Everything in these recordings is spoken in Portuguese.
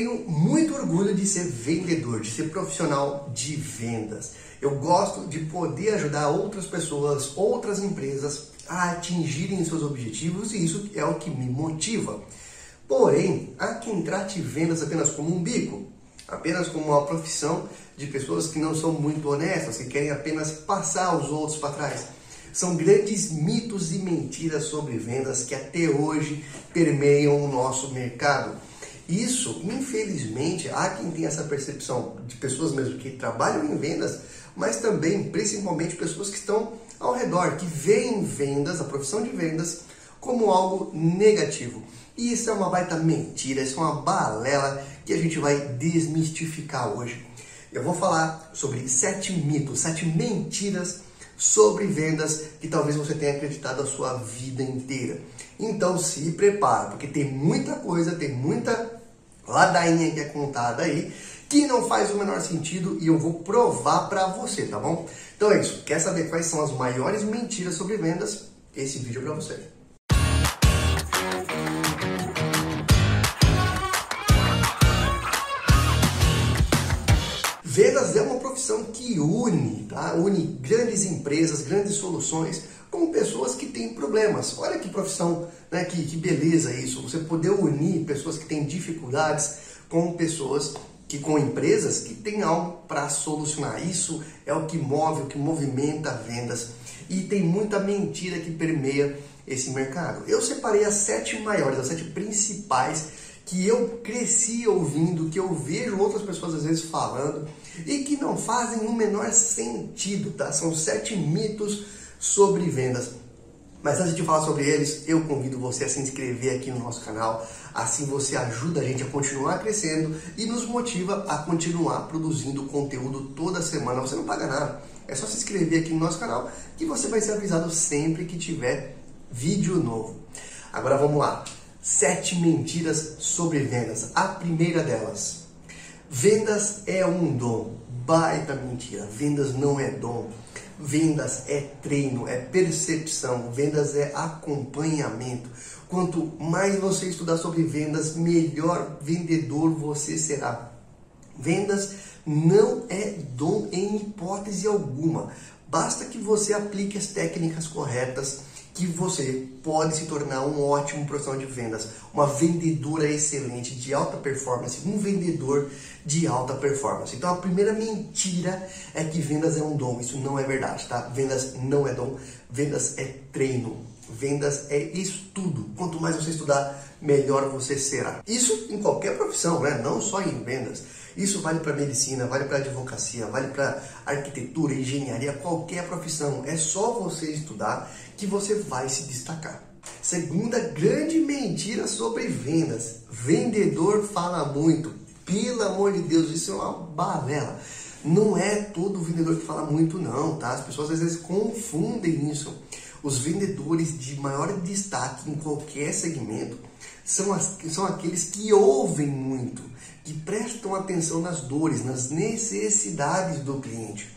tenho muito orgulho de ser vendedor, de ser profissional de vendas. Eu gosto de poder ajudar outras pessoas, outras empresas a atingirem seus objetivos e isso é o que me motiva. Porém, há quem trate vendas apenas como um bico, apenas como uma profissão de pessoas que não são muito honestas, que querem apenas passar os outros para trás. São grandes mitos e mentiras sobre vendas que até hoje permeiam o nosso mercado. Isso, infelizmente, há quem tem essa percepção de pessoas mesmo que trabalham em vendas, mas também, principalmente, pessoas que estão ao redor, que veem vendas, a profissão de vendas, como algo negativo. E isso é uma baita mentira, isso é uma balela que a gente vai desmistificar hoje. Eu vou falar sobre sete mitos, sete mentiras sobre vendas que talvez você tenha acreditado a sua vida inteira. Então se prepara, porque tem muita coisa, tem muita ladainha que é contada aí que não faz o menor sentido e eu vou provar para você, tá bom? Então é isso. Quer saber quais são as maiores mentiras sobre vendas? Esse vídeo é para você. Vendas é uma profissão que une, tá? Une grandes empresas, grandes soluções com pessoas que têm problemas. Olha que profissão, né? Que, que beleza isso. Você poder unir pessoas que têm dificuldades com pessoas que com empresas que têm algo para solucionar. Isso é o que move, o que movimenta vendas. E tem muita mentira que permeia esse mercado. Eu separei as sete maiores, as sete principais que eu cresci ouvindo, que eu vejo outras pessoas às vezes falando e que não fazem o menor sentido, tá? São sete mitos sobre vendas. Mas antes de falar sobre eles, eu convido você a se inscrever aqui no nosso canal. Assim você ajuda a gente a continuar crescendo e nos motiva a continuar produzindo conteúdo toda semana. Você não paga nada. É só se inscrever aqui no nosso canal que você vai ser avisado sempre que tiver vídeo novo. Agora vamos lá. Sete mentiras sobre vendas. A primeira delas. Vendas é um dom. Baita mentira. Vendas não é dom. Vendas é treino, é percepção, vendas é acompanhamento. Quanto mais você estudar sobre vendas, melhor vendedor você será. Vendas não é dom em hipótese alguma. Basta que você aplique as técnicas corretas que você pode se tornar um ótimo profissional de vendas, uma vendedora excelente, de alta performance, um vendedor de alta performance. Então a primeira mentira é que vendas é um dom. Isso não é verdade, tá? Vendas não é dom, vendas é treino. Vendas é estudo. Quanto mais você estudar, melhor você será. Isso em qualquer profissão, né? Não só em vendas. Isso vale para medicina, vale para advocacia, vale para arquitetura, engenharia, qualquer profissão. É só você estudar que você vai se destacar. Segunda grande mentira sobre vendas: vendedor fala muito. Pelo amor de Deus, isso é uma balela. Não é todo vendedor que fala muito, não, tá? As pessoas às vezes confundem isso. Os vendedores de maior destaque em qualquer segmento são, as, são aqueles que ouvem muito, que prestam atenção nas dores, nas necessidades do cliente.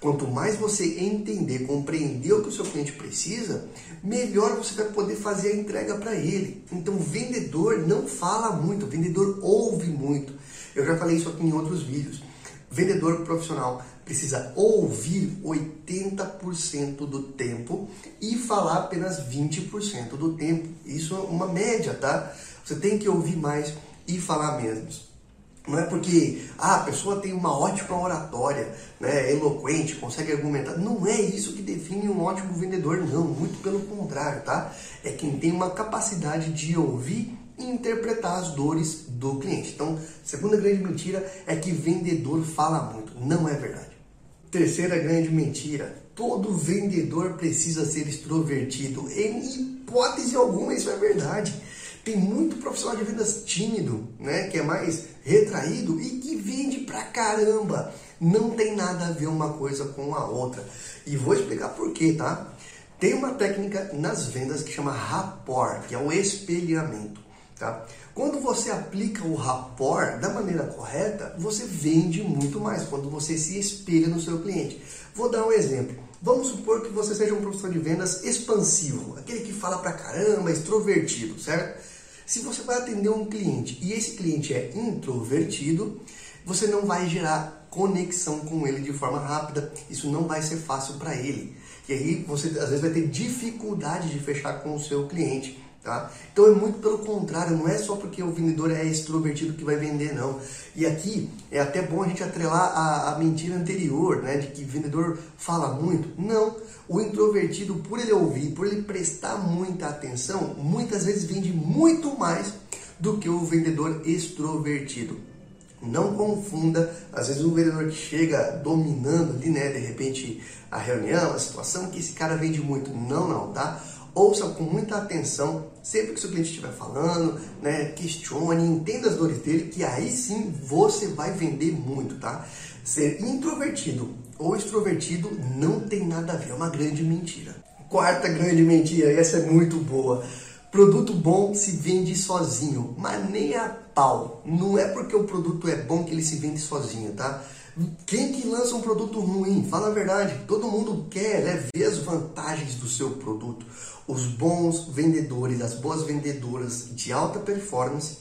Quanto mais você entender, compreender o que o seu cliente precisa, melhor você vai poder fazer a entrega para ele. Então, vendedor não fala muito, vendedor ouve muito. Eu já falei isso aqui em outros vídeos. Vendedor profissional precisa ouvir 80% do tempo e falar apenas 20% do tempo. Isso é uma média, tá? Você tem que ouvir mais e falar menos. Não é porque ah, a pessoa tem uma ótima oratória, né, eloquente, consegue argumentar. Não é isso que define um ótimo vendedor, não. Muito pelo contrário, tá? É quem tem uma capacidade de ouvir e interpretar as dores do cliente. Então, segunda grande mentira é que vendedor fala muito. Não é verdade. Terceira grande mentira: todo vendedor precisa ser extrovertido. Em hipótese alguma, isso é verdade. Tem muito profissional de vendas tímido, né, que é mais retraído e que vende pra caramba. Não tem nada a ver uma coisa com a outra. E vou explicar por quê, tá? Tem uma técnica nas vendas que chama rapport, que é o espelhamento. Tá? Quando você aplica o rapport da maneira correta, você vende muito mais quando você se espelha no seu cliente. Vou dar um exemplo. Vamos supor que você seja um profissional de vendas expansivo, aquele que fala pra caramba, extrovertido, certo? Se você vai atender um cliente e esse cliente é introvertido, você não vai gerar conexão com ele de forma rápida. Isso não vai ser fácil para ele. E aí você às vezes vai ter dificuldade de fechar com o seu cliente. Tá? Então é muito pelo contrário, não é só porque o vendedor é extrovertido que vai vender, não. E aqui é até bom a gente atrelar a, a mentira anterior, né? De que o vendedor fala muito. Não. O introvertido, por ele ouvir, por ele prestar muita atenção, muitas vezes vende muito mais do que o vendedor extrovertido. Não confunda, às vezes um vendedor que chega dominando ali, né, de repente a reunião, a situação, que esse cara vende muito. Não, não, tá? Ouça com muita atenção sempre que seu cliente estiver falando, né? Questione, entenda as dores dele, que aí sim você vai vender muito, tá? Ser introvertido ou extrovertido não tem nada a ver, é uma grande mentira. Quarta grande mentira, essa é muito boa. Produto bom se vende sozinho, mas nem a pau. Não é porque o produto é bom que ele se vende sozinho, tá? Quem que lança um produto ruim? Fala a verdade. Todo mundo quer né, ver as vantagens do seu produto. Os bons vendedores, as boas vendedoras de alta performance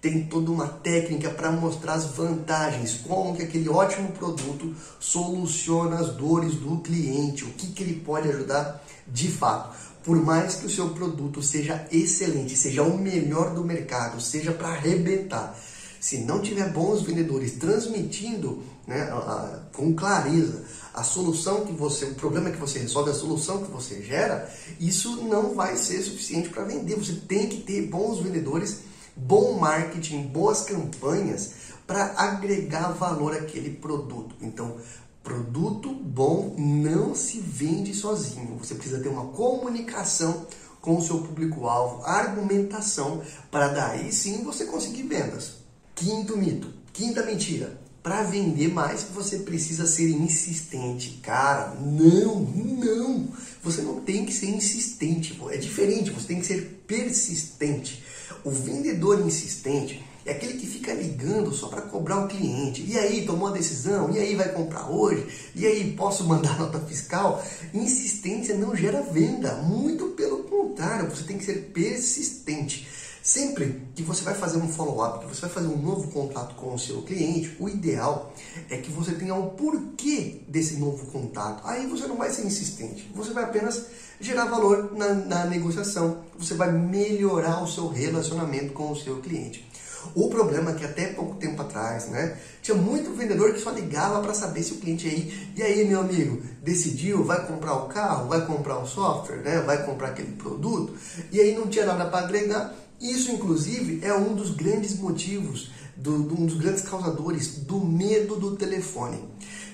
têm toda uma técnica para mostrar as vantagens, como que aquele ótimo produto soluciona as dores do cliente, o que, que ele pode ajudar de fato. Por mais que o seu produto seja excelente, seja o melhor do mercado, seja para arrebentar, se não tiver bons vendedores transmitindo né, a, a, com clareza a solução que você, o problema que você resolve, a solução que você gera, isso não vai ser suficiente para vender. Você tem que ter bons vendedores, bom marketing, boas campanhas para agregar valor àquele produto. Então, produto bom não se vende sozinho. Você precisa ter uma comunicação com o seu público-alvo, argumentação, para daí sim você conseguir vendas. Quinto mito, quinta mentira. Para vender mais, você precisa ser insistente. Cara, não, não. Você não tem que ser insistente. É diferente, você tem que ser persistente. O vendedor insistente é aquele que fica ligando só para cobrar o cliente. E aí, tomou a decisão? E aí, vai comprar hoje? E aí, posso mandar nota fiscal? Insistência não gera venda. Muito pelo contrário, você tem que ser persistente. Sempre que você vai fazer um follow-up, que você vai fazer um novo contato com o seu cliente, o ideal é que você tenha um porquê desse novo contato. Aí você não vai ser insistente, você vai apenas gerar valor na, na negociação, você vai melhorar o seu relacionamento com o seu cliente. O problema é que até pouco tempo atrás, né, tinha muito vendedor que só ligava para saber se o cliente aí, e aí meu amigo, decidiu, vai comprar o carro, vai comprar o software, né, vai comprar aquele produto, e aí não tinha nada para agregar, isso, inclusive, é um dos grandes motivos, do, um dos grandes causadores do medo do telefone.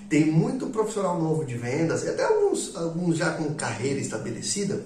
Tem muito profissional novo de vendas, e até alguns, alguns já com carreira estabelecida,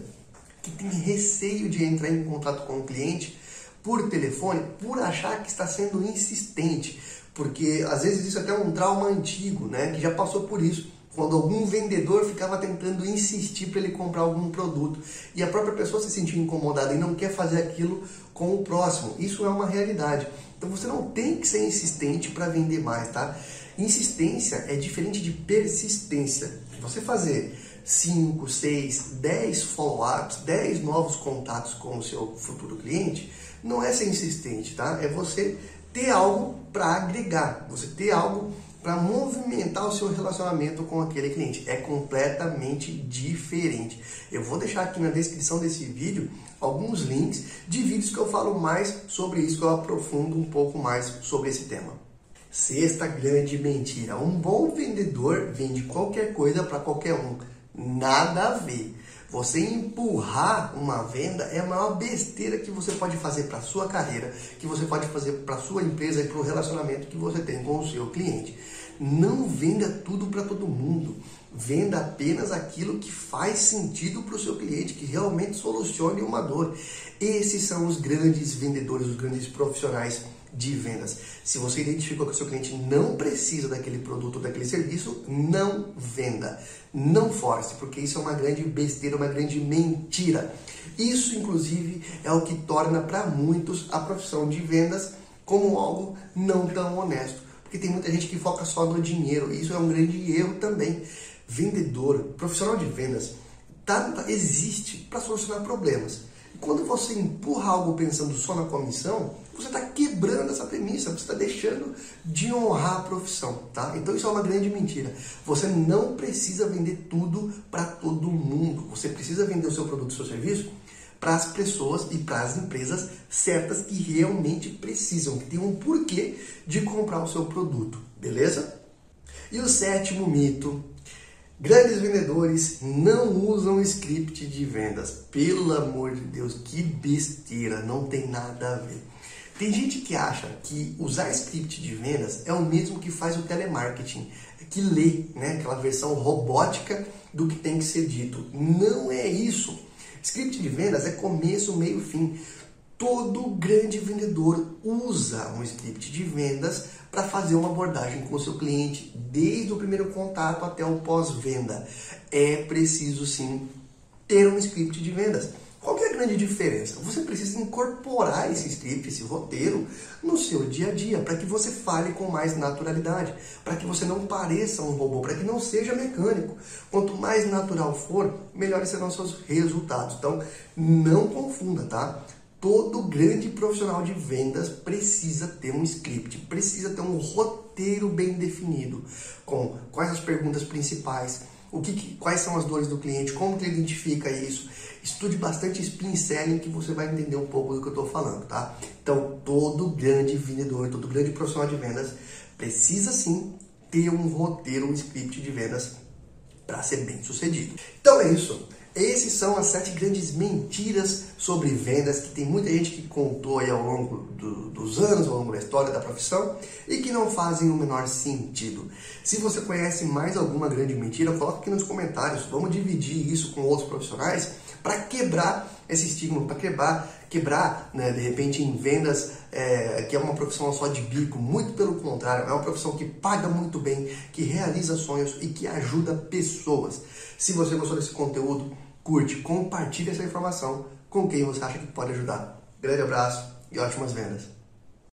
que tem receio de entrar em contato com o cliente por telefone, por achar que está sendo insistente, porque às vezes isso é até um trauma antigo, né, que já passou por isso quando algum vendedor ficava tentando insistir para ele comprar algum produto e a própria pessoa se sentia incomodada e não quer fazer aquilo com o próximo. Isso é uma realidade. Então você não tem que ser insistente para vender mais, tá? Insistência é diferente de persistência. Você fazer 5, 6, 10 follow-ups, 10 novos contatos com o seu futuro cliente, não é ser insistente, tá? É você ter algo para agregar, você ter algo para movimentar o seu relacionamento com aquele cliente. É completamente diferente. Eu vou deixar aqui na descrição desse vídeo alguns links de vídeos que eu falo mais sobre isso, que eu aprofundo um pouco mais sobre esse tema. Sexta grande mentira: um bom vendedor vende qualquer coisa para qualquer um. Nada a ver. Você empurrar uma venda é a maior besteira que você pode fazer para a sua carreira, que você pode fazer para a sua empresa e para o relacionamento que você tem com o seu cliente. Não venda tudo para todo mundo. Venda apenas aquilo que faz sentido para o seu cliente, que realmente solucione uma dor. Esses são os grandes vendedores, os grandes profissionais de vendas. Se você identificou que o seu cliente não precisa daquele produto, daquele serviço, não venda. Não force, porque isso é uma grande besteira, uma grande mentira. Isso, inclusive, é o que torna para muitos a profissão de vendas como algo não tão honesto. Porque tem muita gente que foca só no dinheiro. E isso é um grande erro também. Vendedor, profissional de vendas, tá, existe para solucionar problemas. Quando você empurra algo pensando só na comissão, você está quebrando essa premissa, você está deixando de honrar a profissão, tá? Então isso é uma grande mentira. Você não precisa vender tudo para todo mundo. Você precisa vender o seu produto, o seu serviço para as pessoas e para as empresas certas que realmente precisam, que tem um porquê de comprar o seu produto, beleza? E o sétimo mito Grandes vendedores não usam script de vendas. Pelo amor de Deus, que besteira, não tem nada a ver. Tem gente que acha que usar script de vendas é o mesmo que faz o telemarketing, que lê né, aquela versão robótica do que tem que ser dito. Não é isso. Script de vendas é começo, meio, fim. Todo grande vendedor usa um script de vendas para fazer uma abordagem com o seu cliente, desde o primeiro contato até o pós-venda. É preciso sim ter um script de vendas. Qual é a grande diferença? Você precisa incorporar esse script, esse roteiro, no seu dia a dia, para que você fale com mais naturalidade, para que você não pareça um robô, para que não seja mecânico. Quanto mais natural for, melhores serão os seus resultados. Então, não confunda, tá? Todo grande profissional de vendas precisa ter um script, precisa ter um roteiro bem definido, com quais as perguntas principais, o que, quais são as dores do cliente, como que ele identifica isso. Estude bastante spin selling que você vai entender um pouco do que eu estou falando, tá? Então, todo grande vendedor, todo grande profissional de vendas precisa sim ter um roteiro, um script de vendas para ser bem sucedido. Então é isso. Esses são as sete grandes mentiras sobre vendas que tem muita gente que contou aí ao longo do, dos anos, ao longo da história da profissão e que não fazem o menor sentido. Se você conhece mais alguma grande mentira, coloca aqui nos comentários. Vamos dividir isso com outros profissionais para quebrar esse estigma, para quebrar, quebrar né, de repente em vendas, é, que é uma profissão só de bico, muito pelo contrário, é uma profissão que paga muito bem, que realiza sonhos e que ajuda pessoas. Se você gostou desse conteúdo, curte, compartilhe essa informação com quem você acha que pode ajudar. Grande abraço e ótimas vendas!